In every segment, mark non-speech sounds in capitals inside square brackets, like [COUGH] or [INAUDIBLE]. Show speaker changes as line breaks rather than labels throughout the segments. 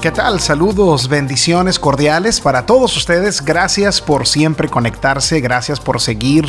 ¿Qué tal? Saludos, bendiciones cordiales para todos ustedes. Gracias por siempre conectarse, gracias por seguir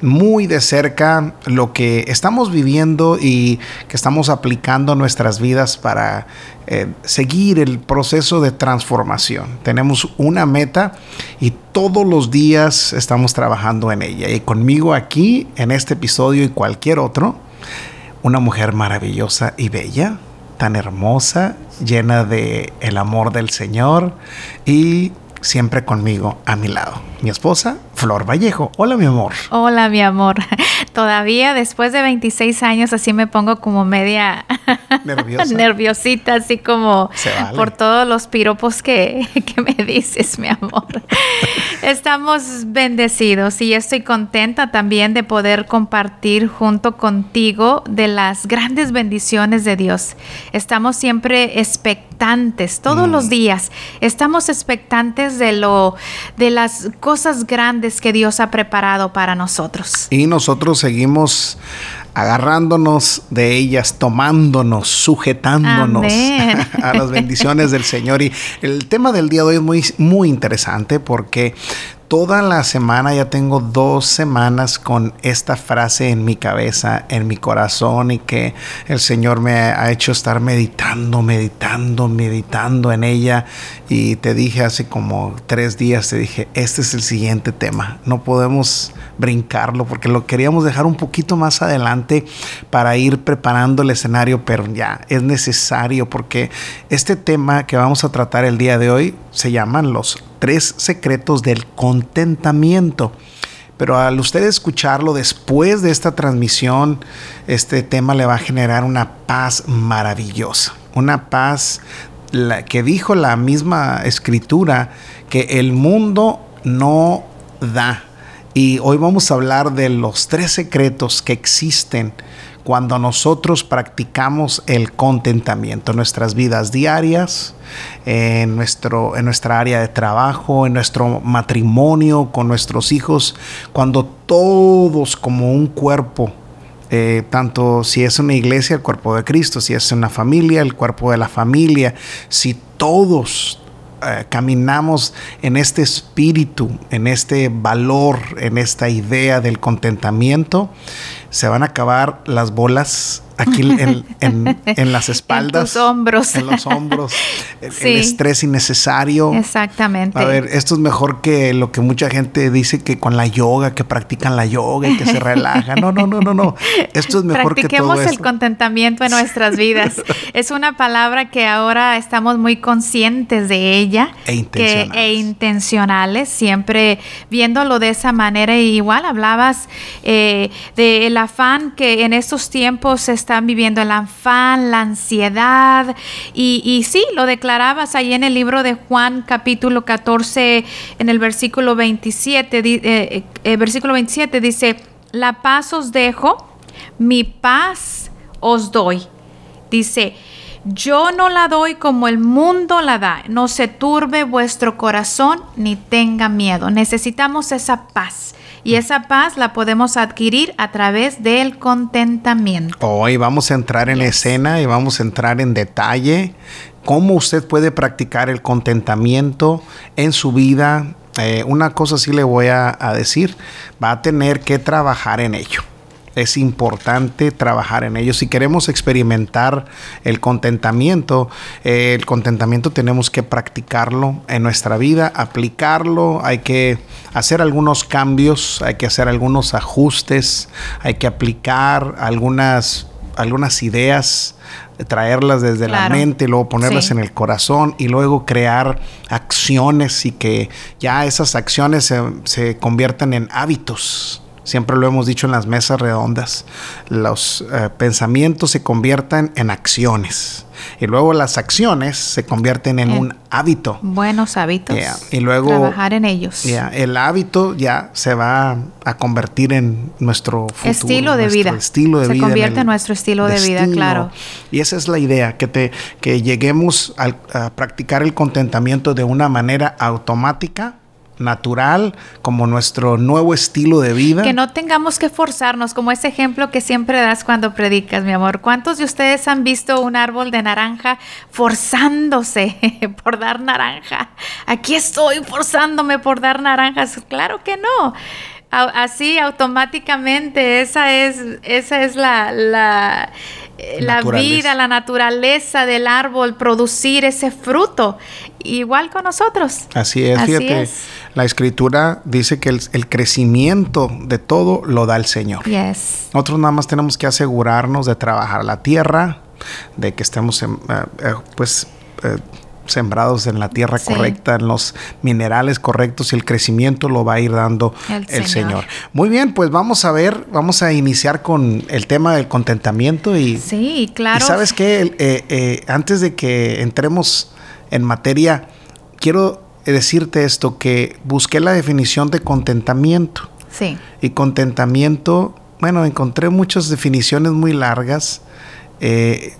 muy de cerca lo que estamos viviendo y que estamos aplicando nuestras vidas para eh, seguir el proceso de transformación. Tenemos una meta y todos los días estamos trabajando en ella. Y conmigo aquí, en este episodio y cualquier otro, una mujer maravillosa y bella tan hermosa, llena de el amor del Señor y siempre conmigo a mi lado. Mi esposa, Flor Vallejo. Hola, mi amor.
Hola, mi amor. Todavía después de 26 años así me pongo como media [LAUGHS] Nerviosa. nerviosita, así como por todos los piropos que, [LAUGHS] que me dices, mi amor. Estamos bendecidos y estoy contenta también de poder compartir junto contigo de las grandes bendiciones de Dios. Estamos siempre expectantes, todos los mm. días. Estamos expectantes de lo de las cosas grandes que Dios ha preparado para nosotros.
Y nosotros seguimos agarrándonos de ellas, tomándonos, sujetándonos [LAUGHS] a las bendiciones del Señor. Y el tema del día de hoy es muy, muy interesante porque toda la semana, ya tengo dos semanas con esta frase en mi cabeza, en mi corazón y que el Señor me ha hecho estar meditando, meditando, meditando en ella. Y te dije hace como tres días, te dije, este es el siguiente tema. No podemos brincarlo porque lo queríamos dejar un poquito más adelante para ir preparando el escenario, pero ya es necesario porque este tema que vamos a tratar el día de hoy se llaman los tres secretos del contentamiento. Pero al usted escucharlo después de esta transmisión, este tema le va a generar una paz maravillosa. Una paz que dijo la misma escritura que el mundo no da. Y hoy vamos a hablar de los tres secretos que existen cuando nosotros practicamos el contentamiento en nuestras vidas diarias, en, nuestro, en nuestra área de trabajo, en nuestro matrimonio, con nuestros hijos, cuando todos como un cuerpo, eh, tanto si es una iglesia, el cuerpo de Cristo, si es una familia, el cuerpo de la familia, si todos eh, caminamos en este espíritu, en este valor, en esta idea del contentamiento, se van a acabar las bolas aquí en, [LAUGHS] las espaldas.
En hombros.
En los hombros. [LAUGHS] El estrés innecesario.
Exactamente.
A ver, esto es mejor que lo que mucha gente dice que con la yoga, que practican la yoga y que se relajan. No, no, no, no, no. Esto es mejor que todo
el contentamiento en nuestras vidas. [LAUGHS] es una palabra que ahora estamos muy conscientes de ella.
E intencionales.
Que, e intencionales, siempre viéndolo de esa manera. igual hablabas eh, del afán que en estos tiempos está están viviendo el afán, la ansiedad. Y, y sí, lo declarabas ahí en el libro de Juan capítulo 14, en el versículo 27, eh, eh, eh, versículo 27 dice, la paz os dejo, mi paz os doy. Dice, yo no la doy como el mundo la da. No se turbe vuestro corazón ni tenga miedo. Necesitamos esa paz. Y esa paz la podemos adquirir a través del contentamiento.
Hoy vamos a entrar en escena y vamos a entrar en detalle cómo usted puede practicar el contentamiento en su vida. Eh, una cosa sí le voy a decir, va a tener que trabajar en ello es importante trabajar en ello. Si queremos experimentar el contentamiento, eh, el contentamiento tenemos que practicarlo en nuestra vida, aplicarlo, hay que hacer algunos cambios, hay que hacer algunos ajustes, hay que aplicar algunas, algunas ideas traerlas desde la mente, luego ponerlas en el corazón y luego crear acciones y que ya esas acciones se, se conviertan en hábitos Siempre lo hemos dicho en las mesas redondas. Los eh, pensamientos se convierten en acciones. Y luego las acciones se convierten en, un hábito.
Buenos hábitos.
Y luego...
Trabajar en ellos.
el hábito ya se va a convertir en nuestro
estilo de vida.
Estilo de
se convierte en, nuestro estilo de, vida, claro.
Y esa es la idea, que, te, que lleguemos a practicar el contentamiento de una manera automática natural, como nuestro nuevo estilo de vida.
Que no tengamos que forzarnos, como ese ejemplo que siempre das cuando predicas, mi amor. ¿Cuántos de ustedes han visto un árbol de naranja forzándose [LAUGHS] por dar naranja? Aquí estoy forzándome por dar naranjas. Claro que no así automáticamente esa es esa es la, la, la vida, la naturaleza del árbol, producir ese fruto, igual con nosotros.
Así es, fíjate, la escritura dice que el, crecimiento de todo lo da el Señor.
Yes.
Nosotros nada más tenemos que asegurarnos de trabajar la tierra, de que estemos en, eh, eh, pues eh, sembrados en la tierra correcta, en los minerales correctos y el crecimiento lo va a ir dando el, Señor. Muy bien, pues vamos a ver, vamos a iniciar con el tema del contentamiento y...
Sí, claro.
Y sabes qué, eh, eh, antes de que entremos en materia, quiero decirte esto, que busqué la definición de contentamiento.
Sí.
Y contentamiento, bueno, encontré muchas definiciones muy largas. Eh,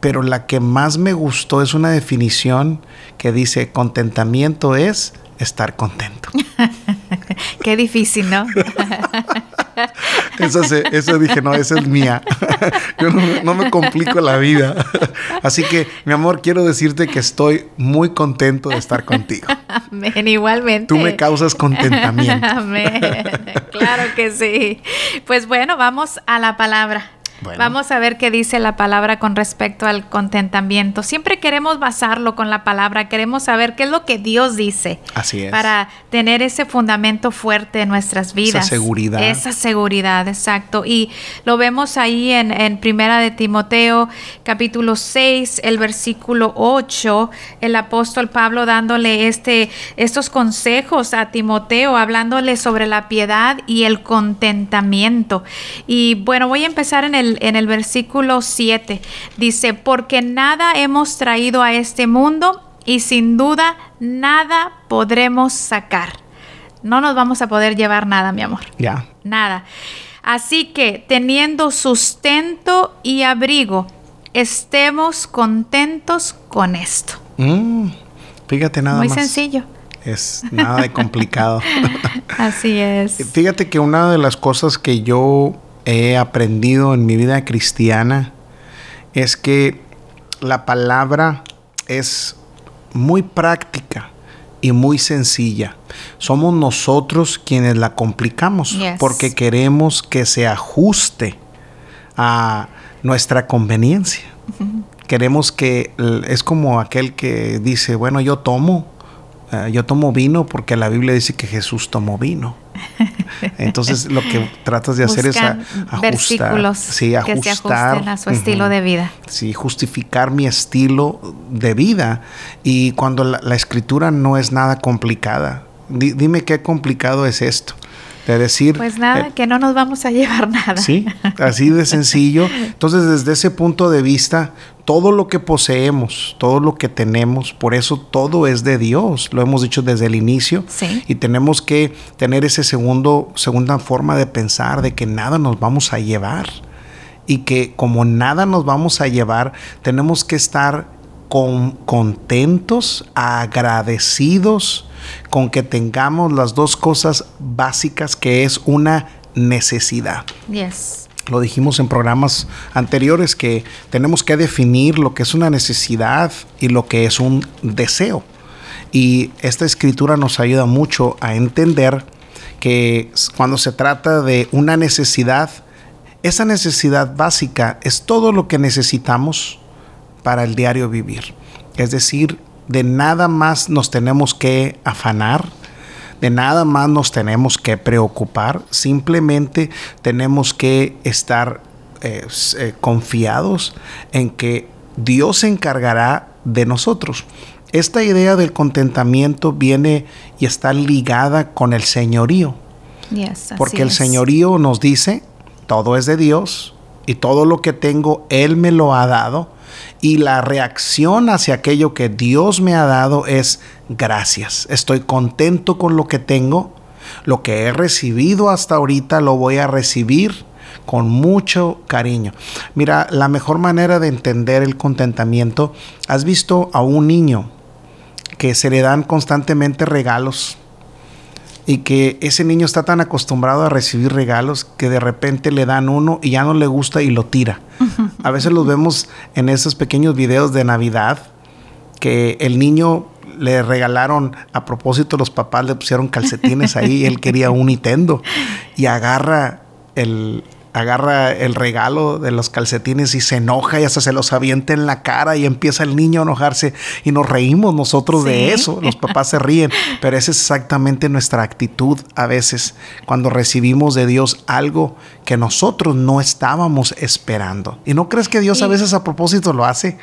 pero la que más me gustó es una definición que dice contentamiento es estar contento. [LAUGHS]
Qué difícil, ¿no? [LAUGHS]
eso, eso dije, no, esa es mía. [LAUGHS] Yo no, me complico la vida. Así que, mi amor, quiero decirte que estoy muy contento de estar contigo.
Amén, igualmente.
Tú me causas contentamiento.
Amén. Claro que sí. Pues bueno, vamos a la palabra. Vamos a ver qué dice la palabra con respecto al contentamiento. Siempre queremos basarlo con la palabra, queremos saber qué es lo que Dios dice.
Así es.
Para tener ese fundamento fuerte en nuestras vidas.
Esa seguridad.
Esa seguridad, exacto. Y lo vemos ahí en, en Primera de Timoteo, capítulo 6, el versículo 8, el apóstol Pablo dándole este, estos consejos a Timoteo, hablándole sobre la piedad y el contentamiento. Y bueno, voy a empezar en el en el versículo 7. Dice, porque nada hemos traído a este mundo y sin duda nada podremos sacar. No nos vamos a poder llevar nada, mi amor.
Ya.
Nada. Así que teniendo sustento y abrigo, estemos contentos con esto.
Mm, fíjate nada
Muy
más.
Muy sencillo.
Es nada de complicado. [LAUGHS]
Así es.
Fíjate que una de las cosas que yo he aprendido en mi vida cristiana es que la palabra es muy práctica y muy sencilla. Somos nosotros quienes la complicamos porque queremos que se ajuste a nuestra conveniencia. Queremos que es como aquel que dice, bueno, yo tomo, eh, yo tomo vino porque la Biblia dice que Jesús tomó vino. Entonces lo que tratas de hacer es ajustar,
sí, ajustar, que se ajusten a su estilo de vida.
Sí, justificar mi estilo de vida. Y cuando la, escritura no es nada complicada, dime qué complicado es esto de decir...
Pues nada, eh, que no nos vamos a llevar nada.
Sí, así de sencillo. Entonces, desde ese punto de vista, todo lo que poseemos, todo lo que tenemos, por eso todo es de Dios, lo hemos dicho desde el inicio.
Sí.
Y tenemos que tener ese segundo, segunda forma de pensar de que nada nos vamos a llevar. Y que como nada nos vamos a llevar, tenemos que estar con, contentos, agradecidos con que tengamos las dos cosas básicas que es una necesidad.
Yes.
Lo dijimos en programas anteriores que tenemos que definir lo que es una necesidad y lo que es un deseo. Y esta escritura nos ayuda mucho a entender que cuando se trata de una necesidad, esa necesidad básica es todo lo que necesitamos para el diario vivir. Es decir, de nada más nos tenemos que afanar, de nada más nos tenemos que preocupar, simplemente tenemos que estar eh, eh, confiados en que Dios se encargará de nosotros. Esta idea del contentamiento viene y está ligada con el señorío. porque el señorío nos dice, todo es de Dios y todo lo que tengo, Él me lo ha dado y la reacción hacia aquello que Dios me ha dado es gracias. Estoy contento con lo que tengo. Lo que he recibido hasta ahorita lo voy a recibir con mucho cariño. Mira, la mejor manera de entender el contentamiento, has visto a un niño que se le dan constantemente regalos y que ese niño está tan acostumbrado a recibir regalos que de repente le dan uno y ya no le gusta y lo tira. A veces los vemos en esos pequeños videos de Navidad que el niño le regalaron, a propósito los papás le pusieron calcetines ahí, y él quería un Nintendo y agarra el, agarra el regalo de los calcetines y se enoja y hasta se los avienta en la cara y empieza el niño a enojarse y nos reímos nosotros de eso, los [LAUGHS] papás se ríen, pero esa es exactamente nuestra actitud a veces cuando recibimos de Dios algo que nosotros no estábamos esperando. ¿Y no crees que Dios a veces a propósito lo hace?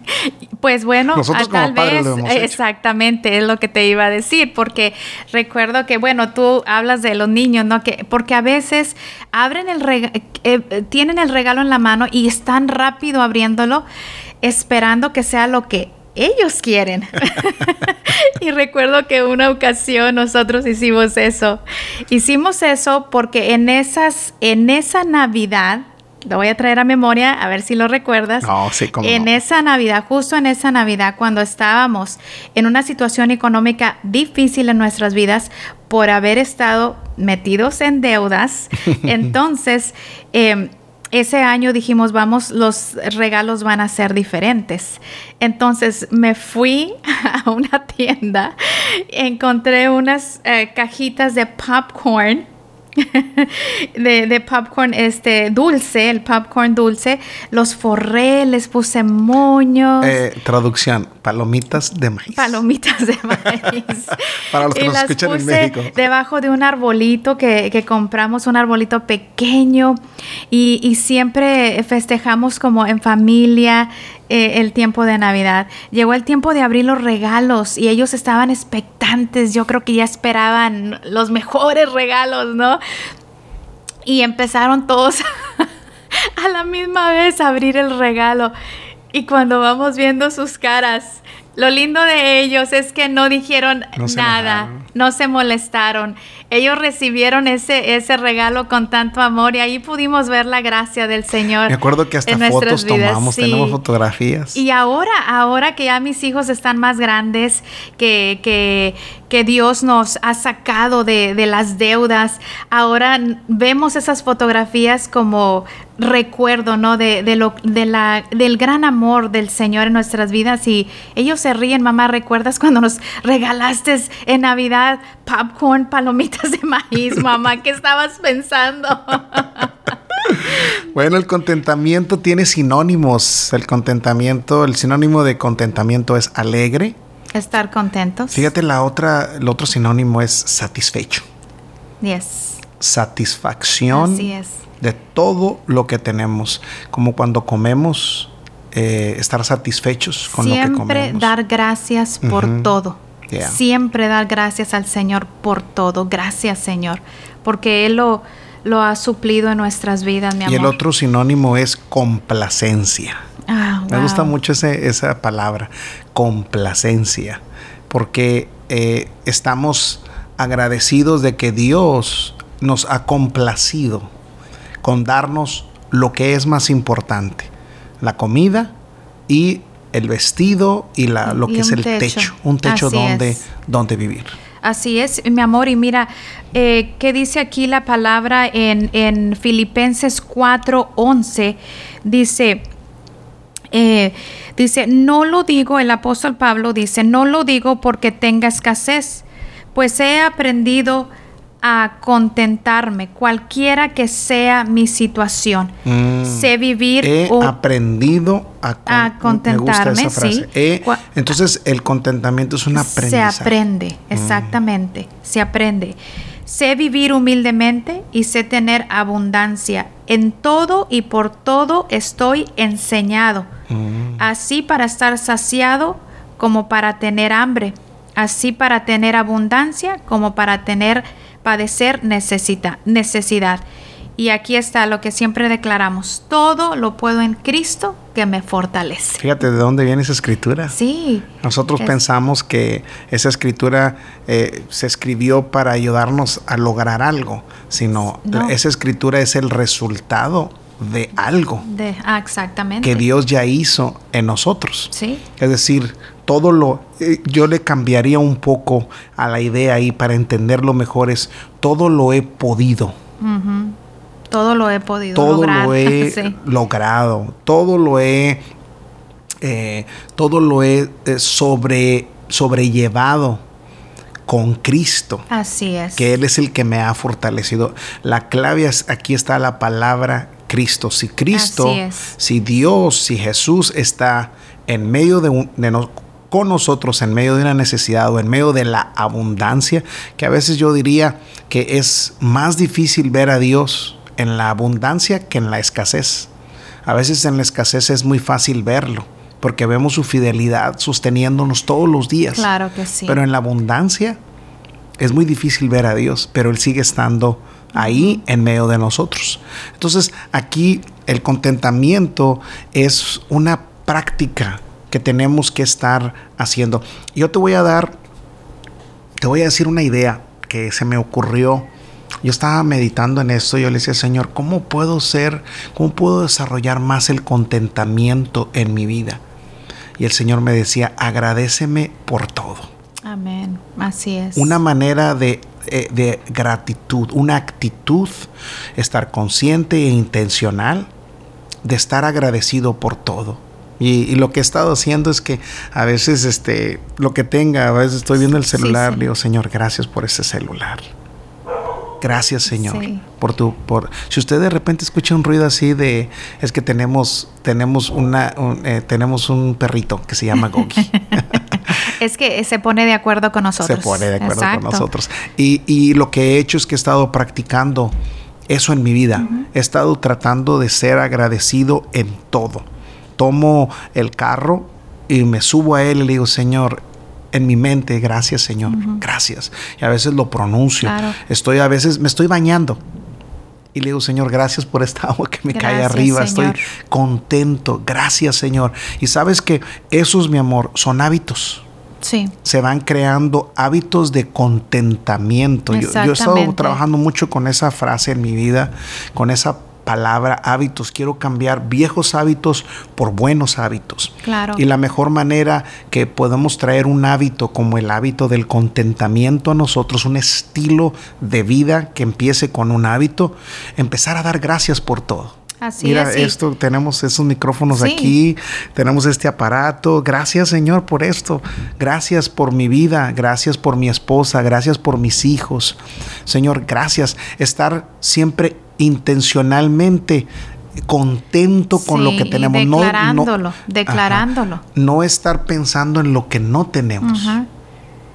[LAUGHS]
pues bueno, nosotros tal vez exactamente es lo que te iba a decir, porque recuerdo que bueno, tú hablas de los niños, ¿no? Que porque a veces abren el regalo eh, eh, tienen el regalo en la mano y están rápido abriéndolo, esperando que sea lo que ellos quieren. [LAUGHS] y recuerdo que una ocasión nosotros hicimos eso. Hicimos eso porque en esas, en esa Navidad, lo voy a traer a memoria, a ver si lo recuerdas.
No, sí,
en esa Navidad, justo en esa Navidad, cuando estábamos en una situación económica difícil en nuestras vidas por haber estado metidos en deudas, [LAUGHS] entonces... Em, ese año dijimos, vamos, los regalos van a ser diferentes. Entonces me fui [LAUGHS] a una tienda, encontré unas eh, cajitas de popcorn [LAUGHS] de, popcorn este dulce, el popcorn dulce, los forré, les puse moños.
Eh, traducción, palomitas de maíz.
Palomitas de [LAUGHS] maíz.
Para los que nos escuchan en México.
Debajo de un arbolito que, que compramos, un arbolito pequeño, y, y siempre festejamos como en familia. Eh, el tiempo de Navidad. Llegó el tiempo de abrir los regalos y ellos estaban expectantes. Yo creo que ya esperaban los mejores regalos, ¿no? Y empezaron todos [LAUGHS] a la misma vez a abrir el regalo. Y cuando vamos viendo sus caras, lo lindo de ellos es que no dijeron nada, no se molestaron ellos recibieron ese, ese regalo con tanto amor y ahí pudimos ver la gracia del Señor.
Me acuerdo que hasta fotos tomamos, tenemos fotografías.
Y ahora, ahora que ya mis hijos están más grandes, que, que, que Dios nos ha sacado de, de las deudas, ahora vemos esas fotografías como recuerdo, ¿no? De, de, lo, de la, del gran amor del Señor en nuestras vidas y ellos se ríen, mamá, ¿recuerdas cuando nos regalaste en Navidad popcorn, palomitas de maíz, [LAUGHS] mamá? ¿Qué estabas pensando?
Bueno, el contentamiento tiene sinónimos. El contentamiento, el sinónimo de contentamiento es alegre.
Estar contentos.
Fíjate, la otra, el otro sinónimo es satisfecho.
Yes.
Satisfacción
Así es.
De todo lo que tenemos. Como cuando comemos, eh, estar satisfechos con lo que comemos.
Siempre dar gracias por todo. Siempre dar gracias al Señor por todo. Gracias, Señor, porque Él lo, lo ha suplido en nuestras vidas, mi amor.
Y el otro sinónimo es complacencia.
Ah,
Me gusta mucho ese, esa palabra, complacencia, porque eh, estamos agradecidos de que Dios nos ha complacido con darnos lo que es más importante, la comida y el vestido y la, lo que es el techo. un techo donde, donde vivir.
Así es, mi amor. Y mira, eh, ¿qué dice aquí la palabra en, en Filipenses 4:11? Dice, eh, dice, no lo digo, el apóstol Pablo dice, no lo digo porque tenga escasez, pues he aprendido a contentarme, cualquiera que sea mi situación. Mm. Sé vivir.
He aprendido a, contentarme. Sí. entonces, el contentamiento es un aprendizaje.
Se aprende, mm. exactamente. Se aprende. Sé vivir humildemente y sé tener abundancia. En todo y por todo estoy enseñado. Mm. Así para estar saciado como para tener hambre. Así para tener abundancia como para tener padecer necesita, necesidad. Y aquí está lo que siempre declaramos, todo lo puedo en Cristo que me fortalece.
Fíjate de dónde viene esa escritura.
Sí.
Nosotros pensamos que esa escritura eh, se escribió para ayudarnos a lograr algo, sino esa escritura es el resultado de algo.
De, ah, exactamente.
Que Dios ya hizo en nosotros.
Sí.
Es decir, todo lo, eh, yo le cambiaría un poco a la idea ahí para entenderlo mejor, es todo lo he podido.
Todo lo he podido
todo lo he [LAUGHS] logrado, todo lo he, eh, todo lo he eh, sobre, sobrellevado con Cristo.
Así es.
Que Él es el que me ha fortalecido. La clave es, aquí está la palabra Cristo. Si Cristo, si Dios, si Jesús está en medio de, un, con nosotros en medio de una necesidad o en medio de la abundancia, que a veces yo diría que es más difícil ver a Dios en la abundancia que en la escasez. A veces en la escasez es muy fácil verlo, porque vemos su fidelidad sosteniéndonos todos los días.
Claro que sí.
Pero en la abundancia es muy difícil ver a Dios, pero Él sigue estando ahí en medio de nosotros. Entonces aquí el contentamiento es una práctica que tenemos que estar haciendo. Yo te voy a dar, te voy a decir una idea que se me ocurrió. Yo estaba meditando en esto y yo le decía, Señor, ¿cómo puedo ser, cómo puedo desarrollar más el contentamiento en mi vida? Y el Señor me decía, agradeceme por todo.
Amén, así es.
Una manera de, eh, de gratitud, una actitud, estar consciente e intencional de estar agradecido por todo. Y, lo que he estado haciendo es que a veces este, lo que tenga, a veces estoy viendo el celular, digo, Señor, gracias por ese celular. Gracias, Señor, por tu por si usted de repente escucha un ruido así de es que tenemos tenemos una un, eh, tenemos un perrito que se llama Gogi. [LAUGHS] [LAUGHS]
es que se pone de acuerdo con nosotros.
Se pone de acuerdo con nosotros. Y, y, lo que he hecho es que he estado practicando eso en mi vida. He estado tratando de ser agradecido en todo tomo el carro y me subo a él y le digo, Señor, en mi mente, gracias Señor, gracias. Y a veces lo pronuncio. Estoy a veces, me estoy bañando. Y le digo, Señor, gracias por esta [LAUGHS] agua que me cae arriba. Estoy contento. Gracias, Señor. Y sabes que esos, mi amor, son hábitos.
Sí.
Se van creando hábitos de contentamiento. Yo, yo, he estado trabajando mucho con esa frase en mi vida, con esa palabra hábitos. Quiero cambiar viejos hábitos por buenos hábitos.
Claro.
Y la mejor manera que podemos traer un hábito como el hábito del contentamiento a nosotros, un estilo de vida que empiece con un hábito, empezar a dar gracias por todo.
Así
Mira, esto, tenemos esos micrófonos aquí, tenemos este aparato. Gracias, Señor, por esto. Gracias por mi vida, gracias por mi esposa, gracias por mis hijos. Señor, gracias. Estar siempre intencionalmente contento con lo que tenemos.
Declarándolo, no, declarándolo.
no estar pensando en lo que no tenemos.